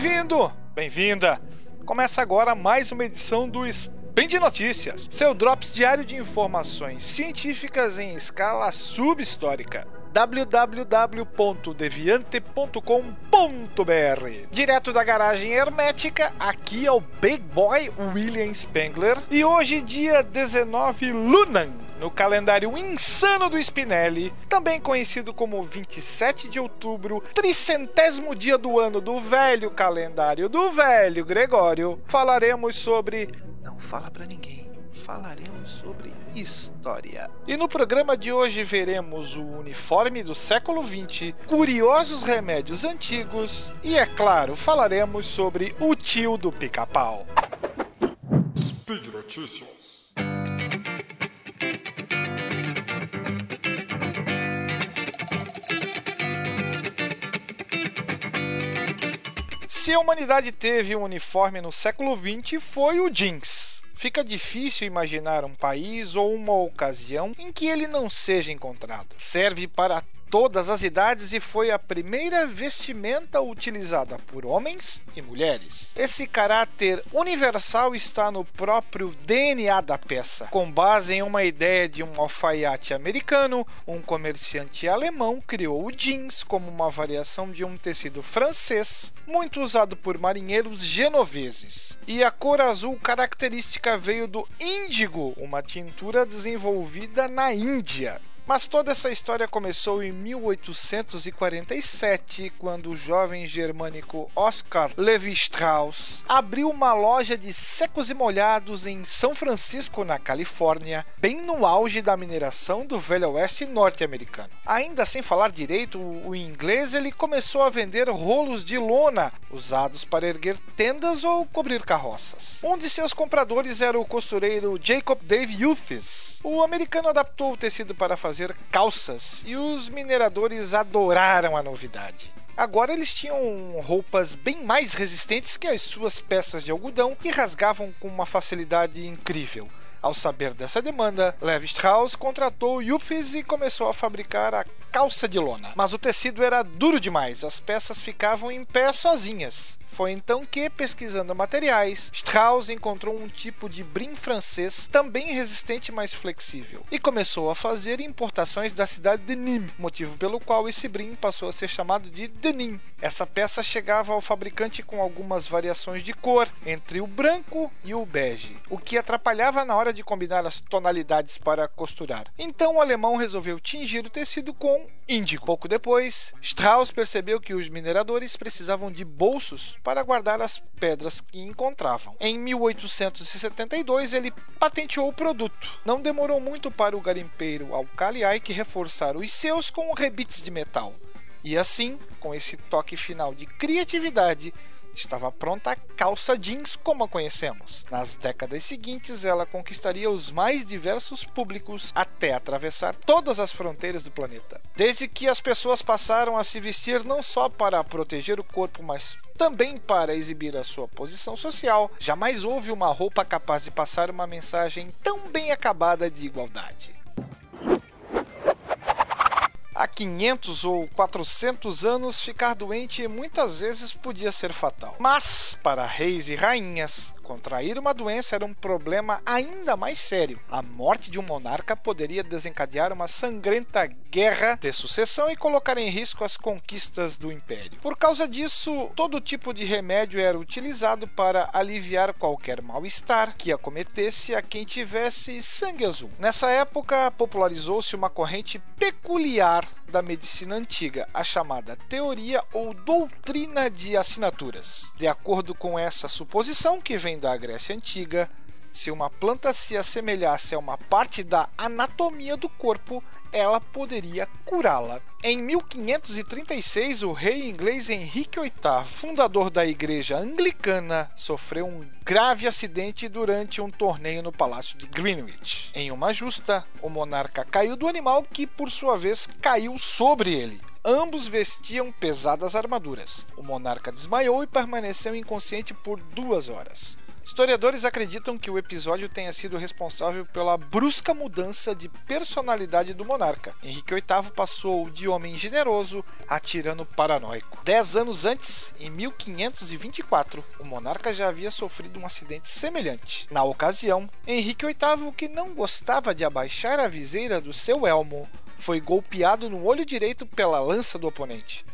Bem-vindo! Bem-vinda! Começa agora mais uma edição do Spin de Notícias, seu drops diário de informações científicas em escala subhistórica www.deviante.com.br. Direto da garagem hermética, aqui é o Big Boy William Spengler e hoje, dia 19 Lunan, no calendário insano do Spinelli, também conhecido como 27 de outubro, tricentésimo dia do ano do velho calendário do velho Gregório, falaremos sobre. Não fala pra ninguém falaremos sobre história. E no programa de hoje veremos o uniforme do século XX, curiosos remédios antigos e, é claro, falaremos sobre o tio do pica-pau. Speed Notícias. Se a humanidade teve um uniforme no século XX, foi o jeans. Fica difícil imaginar um país ou uma ocasião em que ele não seja encontrado. Serve para todas as idades e foi a primeira vestimenta utilizada por homens e mulheres. Esse caráter universal está no próprio DNA da peça. Com base em uma ideia de um alfaiate americano, um comerciante alemão criou o jeans como uma variação de um tecido francês, muito usado por marinheiros genoveses. E a cor azul característica veio do índigo, uma tintura desenvolvida na Índia. Mas toda essa história começou em 1847, quando o jovem germânico Oscar Levi Strauss abriu uma loja de secos e molhados em São Francisco, na Califórnia, bem no auge da mineração do Velho Oeste norte-americano. Ainda sem falar direito o inglês, ele começou a vender rolos de lona usados para erguer tendas ou cobrir carroças. Um de seus compradores era o costureiro Jacob Dave Uphis. O americano adaptou o tecido para fazer fazer calças e os mineradores adoraram a novidade. Agora eles tinham roupas bem mais resistentes que as suas peças de algodão e rasgavam com uma facilidade incrível. Ao saber dessa demanda, Levi Strauss contratou Yuppies e começou a fabricar a calça de lona. Mas o tecido era duro demais, as peças ficavam em pé sozinhas. Foi então que, pesquisando materiais, Strauss encontrou um tipo de brim francês também resistente, mas flexível, e começou a fazer importações da cidade de Nîmes, motivo pelo qual esse brim passou a ser chamado de denim. Essa peça chegava ao fabricante com algumas variações de cor, entre o branco e o bege, o que atrapalhava na hora de combinar as tonalidades para costurar. Então o alemão resolveu tingir o tecido com índigo. Pouco depois, Strauss percebeu que os mineradores precisavam de bolsos para guardar as pedras que encontravam. Em 1872, ele patenteou o produto. Não demorou muito para o garimpeiro Alcali reforçar os seus com rebites de metal. E assim, com esse toque final de criatividade, estava pronta a calça jeans como a conhecemos. Nas décadas seguintes, ela conquistaria os mais diversos públicos até atravessar todas as fronteiras do planeta. Desde que as pessoas passaram a se vestir não só para proteger o corpo, mas também para exibir a sua posição social, jamais houve uma roupa capaz de passar uma mensagem tão bem acabada de igualdade. Há 500 ou 400 anos, ficar doente muitas vezes podia ser fatal. Mas, para reis e rainhas, Contrair uma doença era um problema ainda mais sério. A morte de um monarca poderia desencadear uma sangrenta guerra de sucessão e colocar em risco as conquistas do império. Por causa disso, todo tipo de remédio era utilizado para aliviar qualquer mal-estar que acometesse a quem tivesse sangue azul. Nessa época, popularizou-se uma corrente peculiar da medicina antiga, a chamada teoria ou doutrina de assinaturas. De acordo com essa suposição, que vem da Grécia Antiga, se uma planta se assemelhasse a uma parte da anatomia do corpo, ela poderia curá-la. Em 1536, o rei inglês Henrique VIII, fundador da igreja anglicana, sofreu um grave acidente durante um torneio no palácio de Greenwich. Em uma justa, o monarca caiu do animal que, por sua vez, caiu sobre ele. Ambos vestiam pesadas armaduras. O monarca desmaiou e permaneceu inconsciente por duas horas. Historiadores acreditam que o episódio tenha sido responsável pela brusca mudança de personalidade do monarca. Henrique VIII passou de homem generoso a tirano paranoico. Dez anos antes, em 1524, o monarca já havia sofrido um acidente semelhante. Na ocasião, Henrique VIII, que não gostava de abaixar a viseira do seu elmo, foi golpeado no olho direito pela lança do oponente.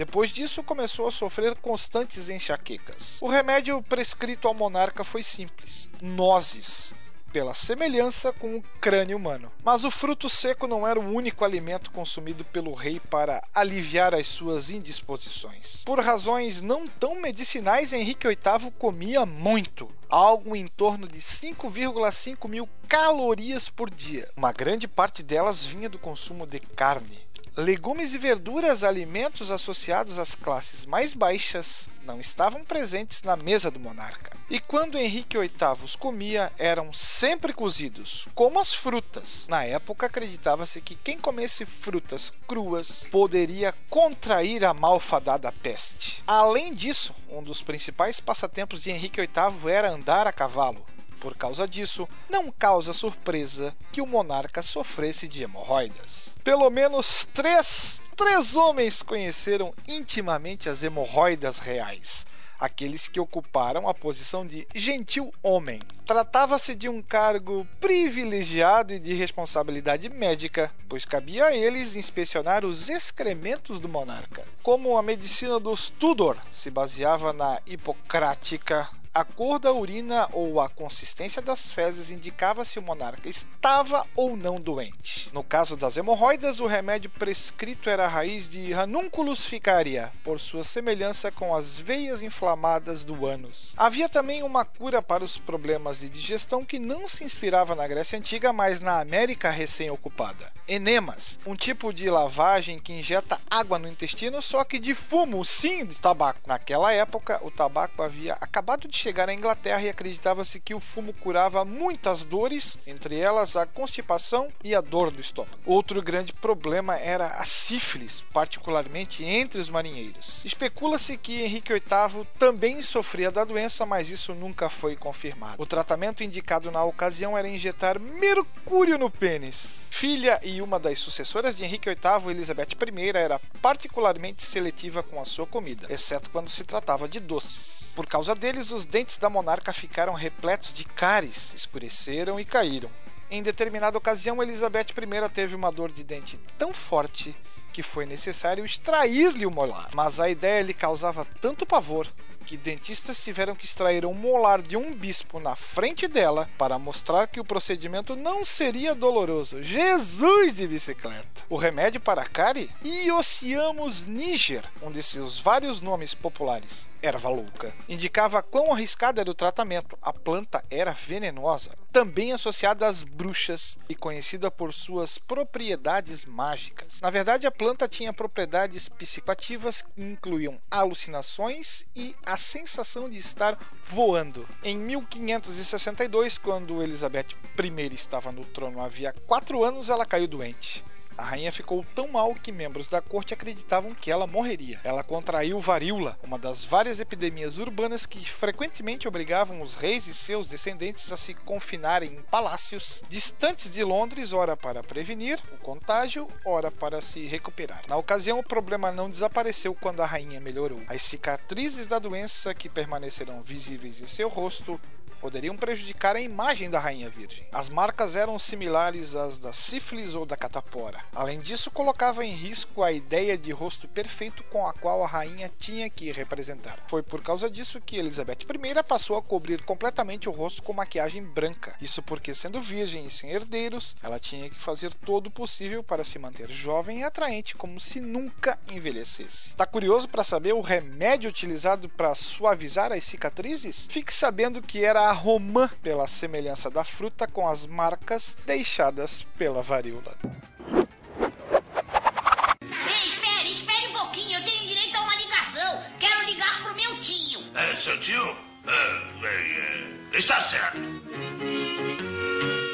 Depois disso, começou a sofrer constantes enxaquecas. O remédio prescrito ao monarca foi simples: nozes, pela semelhança com o crânio humano. Mas o fruto seco não era o único alimento consumido pelo rei para aliviar as suas indisposições. Por razões não tão medicinais, Henrique VIII comia muito, algo em torno de 5,5 mil calorias por dia. Uma grande parte delas vinha do consumo de carne. Legumes e verduras, alimentos associados às classes mais baixas, não estavam presentes na mesa do monarca. E quando Henrique VIII os comia, eram sempre cozidos, como as frutas. Na época, acreditava-se que quem comesse frutas cruas poderia contrair a malfadada peste. Além disso, um dos principais passatempos de Henrique VIII era andar a cavalo. Por causa disso, não causa surpresa que o monarca sofresse de hemorroidas. Pelo menos três, três homens conheceram intimamente as hemorroidas reais aqueles que ocuparam a posição de gentil homem. Tratava-se de um cargo privilegiado e de responsabilidade médica, pois cabia a eles inspecionar os excrementos do monarca. Como a medicina dos Tudor se baseava na hipocrática a cor da urina ou a consistência das fezes indicava se o monarca estava ou não doente. No caso das hemorroidas, o remédio prescrito era a raiz de Ranunculus ficaria, por sua semelhança com as veias inflamadas do ânus. Havia também uma cura para os problemas de digestão que não se inspirava na Grécia Antiga, mas na América recém-ocupada. Enemas, um tipo de lavagem que injeta água no intestino, só que de fumo, sim, de tabaco. Naquela época, o tabaco havia acabado de chegar à Inglaterra e acreditava-se que o fumo curava muitas dores, entre elas a constipação e a dor do estômago. Outro grande problema era a sífilis, particularmente entre os marinheiros. Especula-se que Henrique VIII também sofria da doença, mas isso nunca foi confirmado. O tratamento indicado na ocasião era injetar mercúrio no pênis. Filha e uma das sucessoras de Henrique VIII, Elizabeth I, era particularmente seletiva com a sua comida, exceto quando se tratava de doces. Por causa deles, os dentes da monarca ficaram repletos de cáries, escureceram e caíram. Em determinada ocasião, Elizabeth I teve uma dor de dente tão forte que foi necessário extrair-lhe o molar. Mas a ideia lhe causava tanto pavor que dentistas tiveram que extrair um molar de um bispo na frente dela para mostrar que o procedimento não seria doloroso. Jesus de bicicleta! O remédio para a cárie? Iociamus niger, um de seus vários nomes populares erva louca. Indicava quão arriscado era o tratamento. A planta era venenosa, também associada às bruxas e conhecida por suas propriedades mágicas. Na verdade, a planta tinha propriedades psicoativas que incluíam alucinações e a sensação de estar voando. Em 1562, quando Elizabeth I estava no trono havia quatro anos, ela caiu doente. A rainha ficou tão mal que membros da corte acreditavam que ela morreria. Ela contraiu varíola, uma das várias epidemias urbanas que frequentemente obrigavam os reis e seus descendentes a se confinarem em palácios distantes de Londres, ora para prevenir o contágio, ora para se recuperar. Na ocasião, o problema não desapareceu quando a rainha melhorou. As cicatrizes da doença que permaneceram visíveis em seu rosto poderiam prejudicar a imagem da rainha virgem. As marcas eram similares às da sífilis ou da catapora. Além disso, colocava em risco a ideia de rosto perfeito com a qual a rainha tinha que representar. Foi por causa disso que Elizabeth I passou a cobrir completamente o rosto com maquiagem branca. Isso porque, sendo virgem e sem herdeiros, ela tinha que fazer todo o possível para se manter jovem e atraente, como se nunca envelhecesse. Tá curioso para saber o remédio utilizado para suavizar as cicatrizes? Fique sabendo que era a romã, pela semelhança da fruta com as marcas deixadas pela varíola. É, seu tio? É, é, está certo.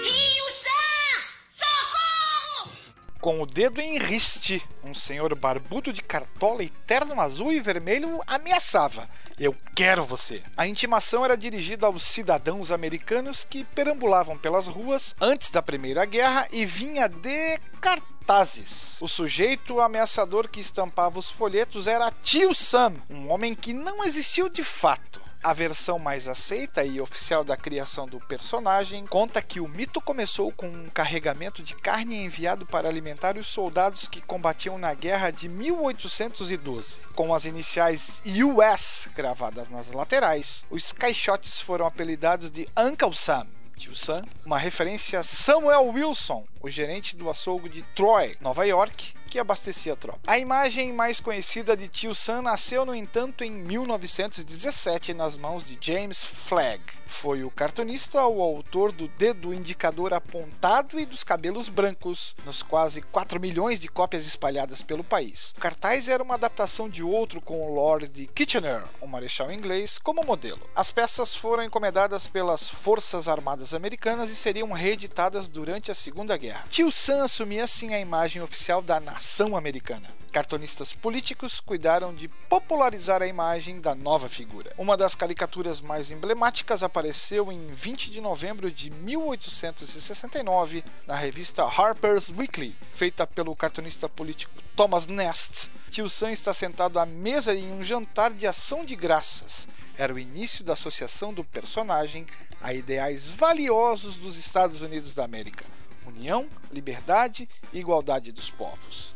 Tio Sam! Socorro! Com o dedo em riste, um senhor barbudo de cartola e terno azul e vermelho ameaçava. Eu quero você. A intimação era dirigida aos cidadãos americanos que perambulavam pelas ruas antes da Primeira Guerra e vinha de cartazes. O sujeito ameaçador que estampava os folhetos era Tio Sam, um homem que não existiu de fato. A versão mais aceita e oficial da criação do personagem conta que o mito começou com um carregamento de carne enviado para alimentar os soldados que combatiam na guerra de 1812. Com as iniciais US gravadas nas laterais, os caixotes foram apelidados de Uncle Sam. Tio Sam, uma referência a Samuel Wilson, o gerente do açougue de Troy, Nova York, que abastecia a tropa. A imagem mais conhecida de Tio Sam nasceu, no entanto, em 1917 nas mãos de James Flagg. Foi o cartunista o autor do dedo indicador apontado e dos cabelos brancos, nos quase 4 milhões de cópias espalhadas pelo país. O cartaz era uma adaptação de outro com o Lord Kitchener, um marechal inglês, como modelo. As peças foram encomendadas pelas Forças Armadas Americanas e seriam reeditadas durante a Segunda Guerra. Tio Sam assumia assim a imagem oficial da nação americana. Cartonistas políticos cuidaram de popularizar a imagem da nova figura. Uma das caricaturas mais emblemáticas apareceu em 20 de novembro de 1869 na revista Harper's Weekly, feita pelo cartunista político Thomas Nast. Tio Sam está sentado à mesa em um jantar de ação de graças. Era o início da associação do personagem a ideais valiosos dos Estados Unidos da América: união, liberdade e igualdade dos povos.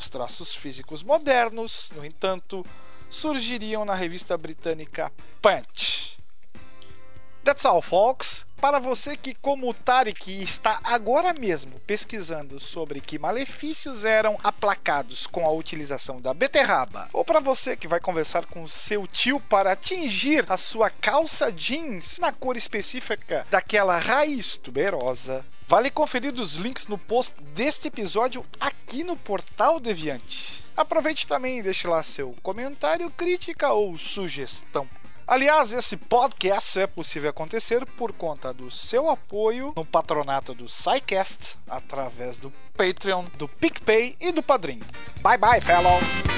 Os traços físicos modernos, no entanto, surgiriam na revista britânica Punch. That's all, folks. Para você que, como o Tarek, está agora mesmo pesquisando sobre que malefícios eram aplacados com a utilização da beterraba, ou para você que vai conversar com seu tio para atingir a sua calça jeans na cor específica daquela raiz tuberosa, Vale conferir os links no post deste episódio aqui no Portal Deviante. Aproveite também e deixe lá seu comentário, crítica ou sugestão. Aliás, esse podcast é possível acontecer por conta do seu apoio no patronato do SciCast, através do Patreon, do PicPay e do Padrim. Bye bye, fellows!